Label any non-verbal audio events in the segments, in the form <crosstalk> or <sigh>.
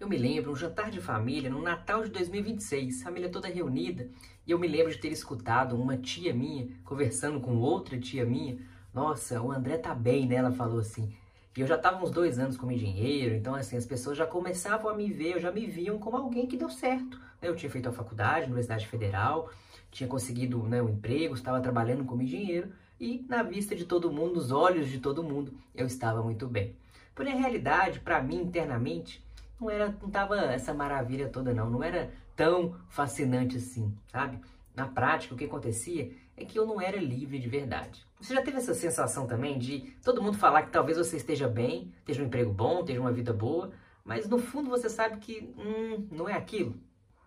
Eu me lembro, um jantar de família no Natal de 2026, família toda reunida, e eu me lembro de ter escutado uma tia minha conversando com outra tia minha. Nossa, o André tá bem, né? Ela falou assim. E eu já estava uns dois anos como engenheiro, então assim, as pessoas já começavam a me ver, já me viam como alguém que deu certo. Eu tinha feito a faculdade, Universidade Federal, tinha conseguido né, um emprego, estava trabalhando como engenheiro, e na vista de todo mundo, nos olhos de todo mundo, eu estava muito bem. Porém, a realidade, para mim, internamente, não era, não tava essa maravilha toda não, não era tão fascinante assim, sabe? Na prática, o que acontecia é que eu não era livre de verdade. Você já teve essa sensação também de todo mundo falar que talvez você esteja bem, esteja um emprego bom, esteja uma vida boa, mas no fundo você sabe que hum, não é aquilo?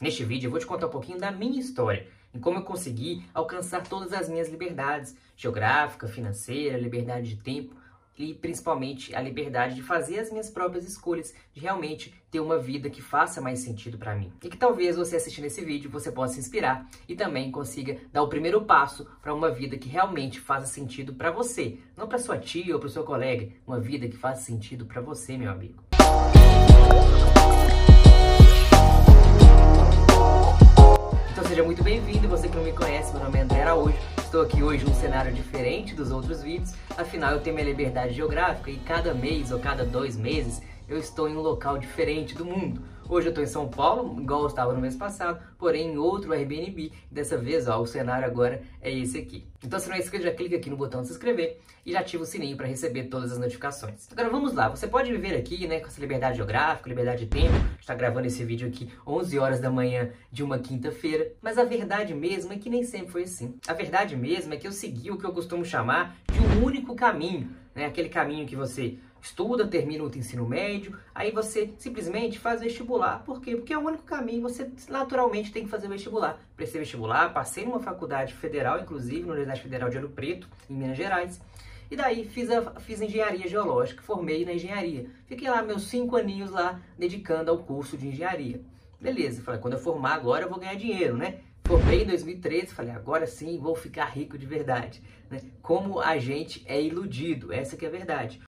Neste vídeo eu vou te contar um pouquinho da minha história, em como eu consegui alcançar todas as minhas liberdades, geográfica, financeira, liberdade de tempo, e principalmente a liberdade de fazer as minhas próprias escolhas, de realmente ter uma vida que faça mais sentido para mim. E que talvez você assistindo esse vídeo você possa se inspirar e também consiga dar o primeiro passo para uma vida que realmente faça sentido para você, não para sua tia ou para seu colega, uma vida que faça sentido para você, meu amigo. Então seja muito bem-vindo, você que não me conhece, meu nome é André Araújo Estou aqui hoje num cenário diferente dos outros vídeos, afinal eu tenho minha liberdade geográfica e cada mês ou cada dois meses eu estou em um local diferente do mundo. Hoje eu estou em São Paulo, igual eu estava no mês passado, porém em outro Airbnb. Dessa vez, ó, o cenário agora é esse aqui. Então se não é inscrito, já clica aqui no botão de se inscrever e já ativa o sininho para receber todas as notificações. Agora vamos lá, você pode viver aqui, né, com essa liberdade geográfica, liberdade de tempo. Está gravando esse vídeo aqui 11 horas da manhã de uma quinta-feira, mas a verdade mesmo é que nem sempre foi assim. A verdade mesmo é que eu segui o que eu costumo chamar de um único caminho, né, aquele caminho que você estuda, termina o ensino médio, aí você simplesmente faz vestibular. Por quê? Porque é o único caminho, você naturalmente tem que fazer vestibular. Prestei vestibular, passei numa faculdade federal, inclusive, na Universidade Federal de Ouro Preto, em Minas Gerais. E daí fiz, a, fiz engenharia geológica, formei na engenharia. Fiquei lá meus cinco aninhos lá, dedicando ao curso de engenharia. Beleza, falei, quando eu formar agora eu vou ganhar dinheiro, né? Formei em 2013, falei, agora sim vou ficar rico de verdade. Né? Como a gente é iludido, essa que é a verdade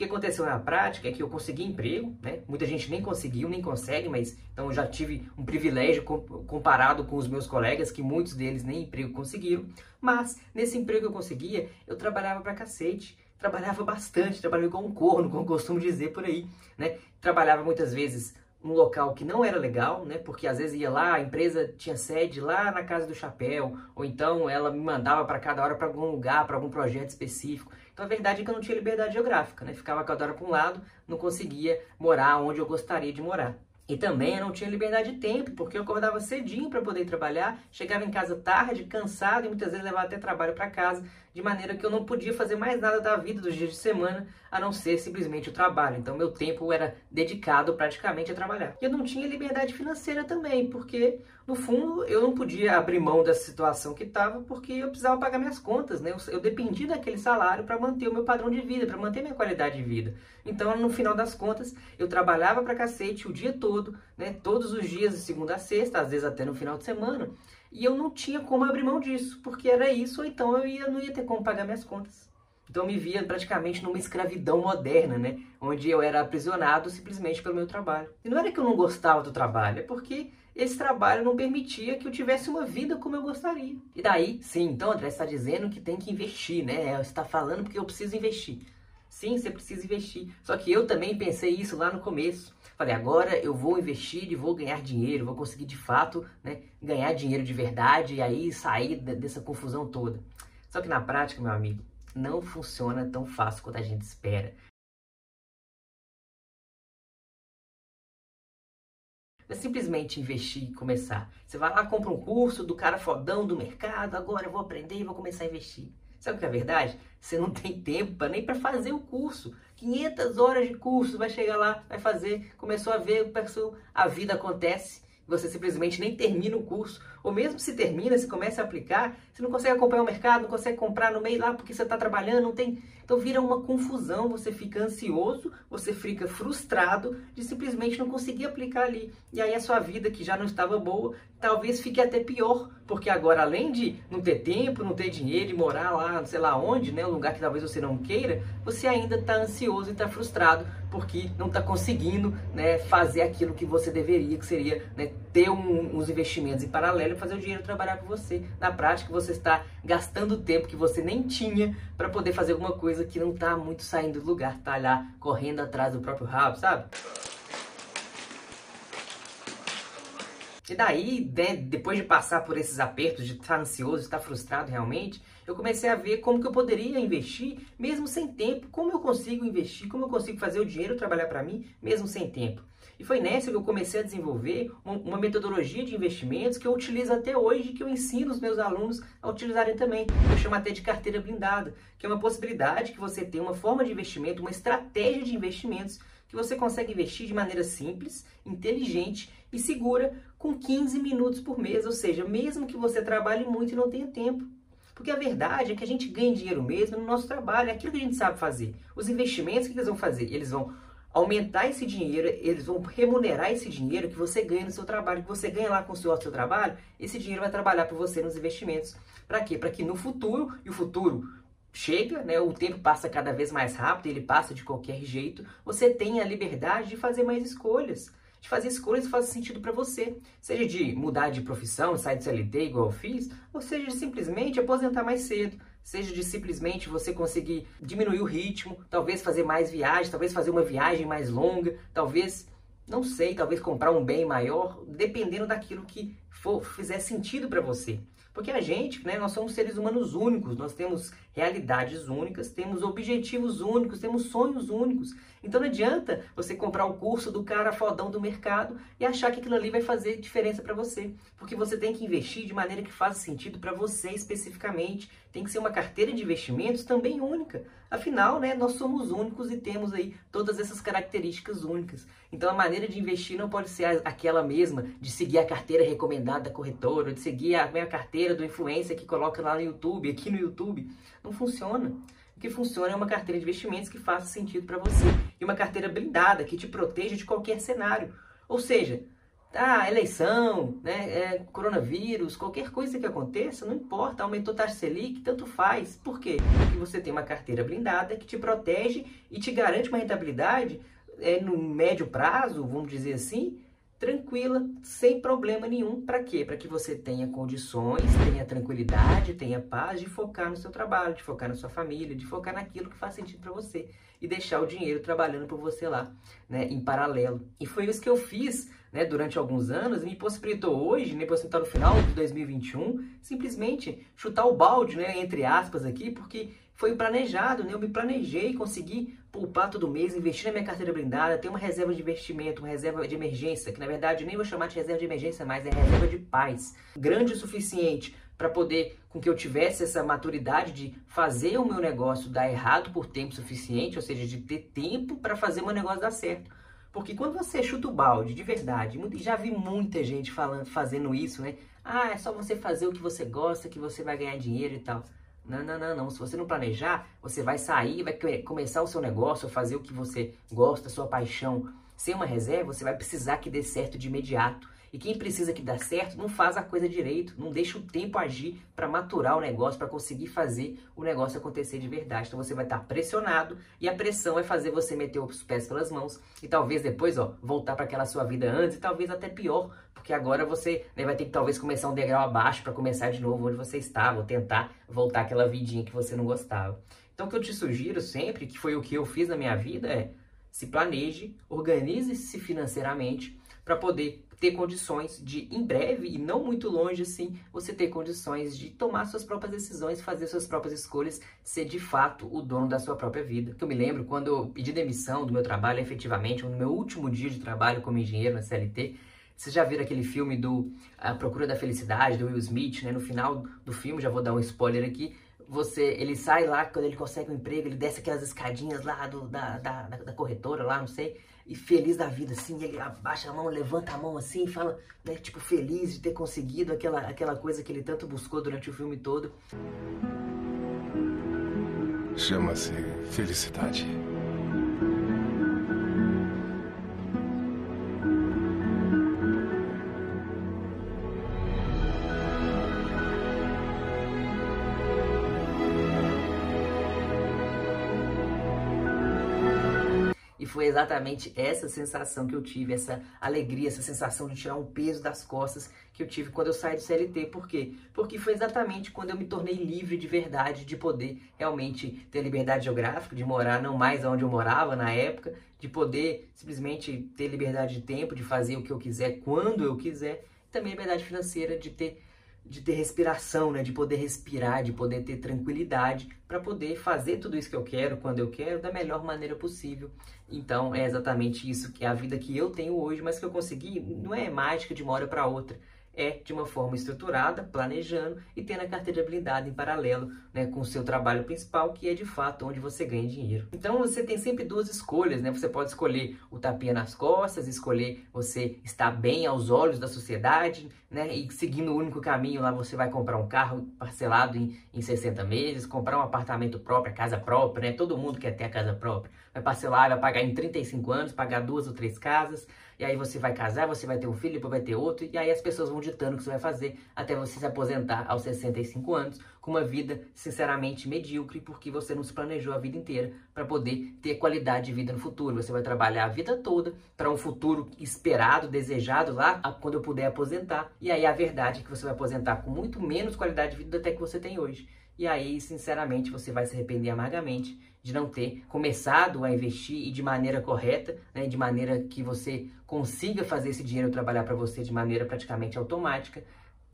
que aconteceu na prática é que eu consegui emprego, né? Muita gente nem conseguiu, nem consegue, mas então eu já tive um privilégio comparado com os meus colegas, que muitos deles nem emprego conseguiram. Mas nesse emprego que eu conseguia, eu trabalhava pra cacete. Trabalhava bastante, trabalhava igual um corno, como eu costumo dizer por aí, né? Trabalhava muitas vezes um local que não era legal, né? Porque às vezes ia lá, a empresa tinha sede lá na casa do chapéu, ou então ela me mandava para cada hora para algum lugar, para algum projeto específico. Então a verdade é que eu não tinha liberdade geográfica, né? Ficava cada hora para um lado, não conseguia morar onde eu gostaria de morar. E também eu não tinha liberdade de tempo, porque eu acordava cedinho para poder trabalhar, chegava em casa tarde, cansado e muitas vezes levava até trabalho para casa, de maneira que eu não podia fazer mais nada da vida dos dias de semana a não ser simplesmente o trabalho. Então meu tempo era dedicado praticamente a trabalhar. E eu não tinha liberdade financeira também, porque no fundo, eu não podia abrir mão dessa situação que estava porque eu precisava pagar minhas contas, né? Eu, eu dependia daquele salário para manter o meu padrão de vida, para manter minha qualidade de vida. Então, no final das contas, eu trabalhava para cacete o dia todo, né? Todos os dias, de segunda a sexta, às vezes até no final de semana. E eu não tinha como abrir mão disso, porque era isso, ou então eu ia, não ia ter como pagar minhas contas. Então eu me via praticamente numa escravidão moderna, né? Onde eu era aprisionado simplesmente pelo meu trabalho. E não era que eu não gostava do trabalho, é porque esse trabalho não permitia que eu tivesse uma vida como eu gostaria. E daí, sim, então André está dizendo que tem que investir, né? Você está falando porque eu preciso investir. Sim, você precisa investir. Só que eu também pensei isso lá no começo. Falei, agora eu vou investir e vou ganhar dinheiro, vou conseguir de fato né, ganhar dinheiro de verdade e aí sair dessa confusão toda. Só que na prática, meu amigo, não funciona tão fácil quanto a gente espera. É simplesmente investir e começar. Você vai lá, compra um curso do cara fodão do mercado, agora eu vou aprender e vou começar a investir. Sabe o que é verdade? Você não <laughs> tem tempo nem para fazer o curso. 500 horas de curso, vai chegar lá, vai fazer, começou a ver, a vida acontece, você simplesmente nem termina o curso, ou mesmo se termina, se começa a aplicar, você não consegue acompanhar o mercado, não consegue comprar no meio lá porque você está trabalhando, não tem Então vira uma confusão, você fica ansioso, você fica frustrado de simplesmente não conseguir aplicar ali. E aí a sua vida, que já não estava boa, talvez fique até pior, porque agora além de não ter tempo, não ter dinheiro e morar lá, sei lá onde, né, um lugar que talvez você não queira, você ainda está ansioso e está frustrado porque não está conseguindo né, fazer aquilo que você deveria, que seria né, ter um, uns investimentos em paralelo e fazer o dinheiro trabalhar por você. Na prática, você está gastando tempo que você nem tinha para poder fazer alguma coisa que não está muito saindo do lugar, tá lá correndo atrás do próprio rabo, sabe? E daí, né, depois de passar por esses apertos, de estar ansioso, de estar frustrado realmente, eu comecei a ver como que eu poderia investir mesmo sem tempo, como eu consigo investir, como eu consigo fazer o dinheiro trabalhar para mim mesmo sem tempo. E foi nessa que eu comecei a desenvolver uma metodologia de investimentos que eu utilizo até hoje, que eu ensino os meus alunos a utilizarem também. Eu chamo até de carteira blindada, que é uma possibilidade que você tem uma forma de investimento, uma estratégia de investimentos que você consegue investir de maneira simples, inteligente e segura com 15 minutos por mês, ou seja, mesmo que você trabalhe muito e não tenha tempo. Porque a verdade é que a gente ganha dinheiro mesmo no nosso trabalho, é aquilo que a gente sabe fazer. Os investimentos, o que eles vão fazer? Eles vão aumentar esse dinheiro, eles vão remunerar esse dinheiro que você ganha no seu trabalho, que você ganha lá com o seu, seu trabalho, esse dinheiro vai trabalhar para você nos investimentos. Para quê? Para que no futuro, e o futuro chega, né, o tempo passa cada vez mais rápido, ele passa de qualquer jeito, você tem a liberdade de fazer mais escolhas, de fazer escolhas que fazem sentido para você, seja de mudar de profissão, sair de CLT igual eu fiz, ou seja de simplesmente aposentar mais cedo, seja de simplesmente você conseguir diminuir o ritmo, talvez fazer mais viagens, talvez fazer uma viagem mais longa, talvez, não sei, talvez comprar um bem maior, dependendo daquilo que for, fizer sentido para você. Porque a gente, né, nós somos seres humanos únicos, nós temos realidades únicas, temos objetivos únicos, temos sonhos únicos. Então não adianta você comprar o curso do cara fodão do mercado e achar que aquilo ali vai fazer diferença para você, porque você tem que investir de maneira que faça sentido para você especificamente. Tem que ser uma carteira de investimentos também única. Afinal, né, nós somos únicos e temos aí todas essas características únicas. Então a maneira de investir não pode ser aquela mesma de seguir a carteira recomendada da corretora, de seguir a minha carteira do influencer que coloca lá no YouTube, aqui no YouTube. Não funciona. O que funciona é uma carteira de investimentos que faça sentido para você e uma carteira blindada que te proteja de qualquer cenário. Ou seja, ah, eleição, né, é, coronavírus, qualquer coisa que aconteça, não importa, aumentou taxa Selic, tanto faz. Por quê? Porque você tem uma carteira blindada que te protege e te garante uma rentabilidade é, no médio prazo, vamos dizer assim, tranquila, sem problema nenhum. Para quê? Para que você tenha condições, tenha tranquilidade, tenha paz de focar no seu trabalho, de focar na sua família, de focar naquilo que faz sentido para você e deixar o dinheiro trabalhando por você lá, né, em paralelo. E foi isso que eu fiz, né, durante alguns anos me possibilitou hoje, me possibilitou no final de 2021, simplesmente chutar o balde, né, entre aspas aqui, porque foi planejado, né? Eu me planejei, consegui poupar todo mês, investir na minha carteira blindada, ter uma reserva de investimento, uma reserva de emergência, que na verdade nem vou chamar de reserva de emergência mais, é reserva de paz. Grande o suficiente para poder com que eu tivesse essa maturidade de fazer o meu negócio dar errado por tempo suficiente, ou seja, de ter tempo para fazer o meu negócio dar certo. Porque quando você chuta o balde, de verdade, já vi muita gente falando, fazendo isso, né? Ah, é só você fazer o que você gosta que você vai ganhar dinheiro e tal. Não, não, não, não. Se você não planejar, você vai sair, vai começar o seu negócio, fazer o que você gosta, sua paixão. Sem uma reserva, você vai precisar que dê certo de imediato. E quem precisa que dê certo não faz a coisa direito, não deixa o tempo agir para maturar o negócio, para conseguir fazer o negócio acontecer de verdade. Então você vai estar pressionado e a pressão vai fazer você meter os pés pelas mãos e talvez depois, ó, voltar para aquela sua vida antes e talvez até pior, porque agora você né, vai ter que talvez começar um degrau abaixo para começar de novo onde você estava, ou tentar voltar aquela vidinha que você não gostava. Então o que eu te sugiro sempre, que foi o que eu fiz na minha vida, é se planeje, organize-se financeiramente para poder ter condições de, em breve e não muito longe assim, você ter condições de tomar suas próprias decisões, fazer suas próprias escolhas, ser de fato o dono da sua própria vida. Eu me lembro quando eu pedi demissão do meu trabalho, efetivamente, no meu último dia de trabalho como engenheiro na CLT, vocês já viram aquele filme do A Procura da Felicidade, do Will Smith, né? No final do filme, já vou dar um spoiler aqui, você, ele sai lá, quando ele consegue um emprego, ele desce aquelas escadinhas lá do, da, da, da corretora lá, não sei, e feliz da vida, assim, ele abaixa a mão, levanta a mão assim, fala, né, tipo, feliz de ter conseguido aquela, aquela coisa que ele tanto buscou durante o filme todo. Chama-se felicidade. Exatamente essa sensação que eu tive, essa alegria, essa sensação de tirar um peso das costas que eu tive quando eu saí do CLT. Por quê? Porque foi exatamente quando eu me tornei livre de verdade, de poder realmente ter liberdade geográfica, de morar não mais onde eu morava na época, de poder simplesmente ter liberdade de tempo, de fazer o que eu quiser, quando eu quiser, e também liberdade financeira de ter de ter respiração, né? De poder respirar, de poder ter tranquilidade para poder fazer tudo isso que eu quero, quando eu quero, da melhor maneira possível. Então é exatamente isso que é a vida que eu tenho hoje, mas que eu consegui, não é mágica de uma hora para outra é de uma forma estruturada, planejando e tendo a carteira blindada em paralelo né, com o seu trabalho principal, que é de fato onde você ganha dinheiro. Então você tem sempre duas escolhas, né? Você pode escolher o tapinha nas costas, escolher você estar bem aos olhos da sociedade, né? E seguindo o único caminho lá, você vai comprar um carro parcelado em, em 60 meses, comprar um apartamento próprio, casa própria, né? Todo mundo quer ter a casa própria. Vai parcelar, vai pagar em 35 anos, pagar duas ou três casas, e aí você vai casar, você vai ter um filho, depois vai ter outro, e aí as pessoas vão ditando o que você vai fazer até você se aposentar aos 65 anos, com uma vida sinceramente medíocre, porque você não se planejou a vida inteira para poder ter qualidade de vida no futuro. Você vai trabalhar a vida toda para um futuro esperado, desejado lá, quando eu puder aposentar. E aí a verdade é que você vai aposentar com muito menos qualidade de vida até que você tem hoje. E aí, sinceramente, você vai se arrepender amargamente de não ter começado a investir e de maneira correta, né, de maneira que você consiga fazer esse dinheiro trabalhar para você de maneira praticamente automática,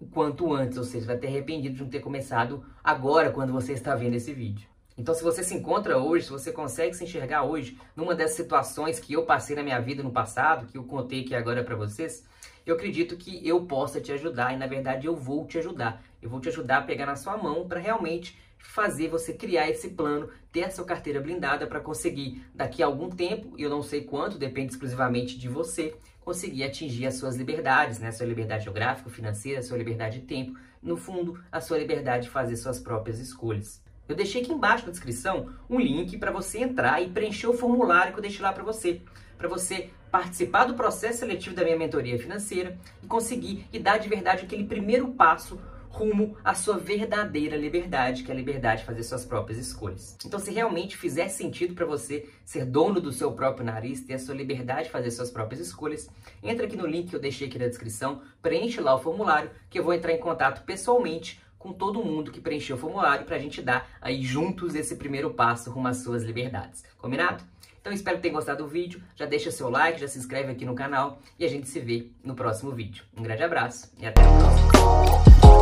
o quanto antes, ou seja, vai ter arrependido de não ter começado agora, quando você está vendo esse vídeo. Então, se você se encontra hoje, se você consegue se enxergar hoje numa dessas situações que eu passei na minha vida no passado, que eu contei aqui agora para vocês, eu acredito que eu possa te ajudar e na verdade eu vou te ajudar. Eu vou te ajudar a pegar na sua mão para realmente fazer você criar esse plano, ter a sua carteira blindada para conseguir daqui a algum tempo, eu não sei quanto, depende exclusivamente de você, conseguir atingir as suas liberdades, né? Sua liberdade geográfica, financeira, sua liberdade de tempo, no fundo, a sua liberdade de fazer suas próprias escolhas. Eu deixei aqui embaixo na descrição um link para você entrar e preencher o formulário que eu deixei lá para você, para você participar do processo seletivo da minha mentoria financeira e conseguir e dar de verdade aquele primeiro passo rumo à sua verdadeira liberdade, que é a liberdade de fazer suas próprias escolhas. Então, se realmente fizer sentido para você ser dono do seu próprio nariz, ter a sua liberdade de fazer suas próprias escolhas, entra aqui no link que eu deixei aqui na descrição, preenche lá o formulário, que eu vou entrar em contato pessoalmente com todo mundo que preencheu o formulário para a gente dar aí juntos esse primeiro passo rumo às suas liberdades. Combinado? Então espero que tenham gostado do vídeo, já deixa seu like, já se inscreve aqui no canal e a gente se vê no próximo vídeo. Um grande abraço e até a próxima!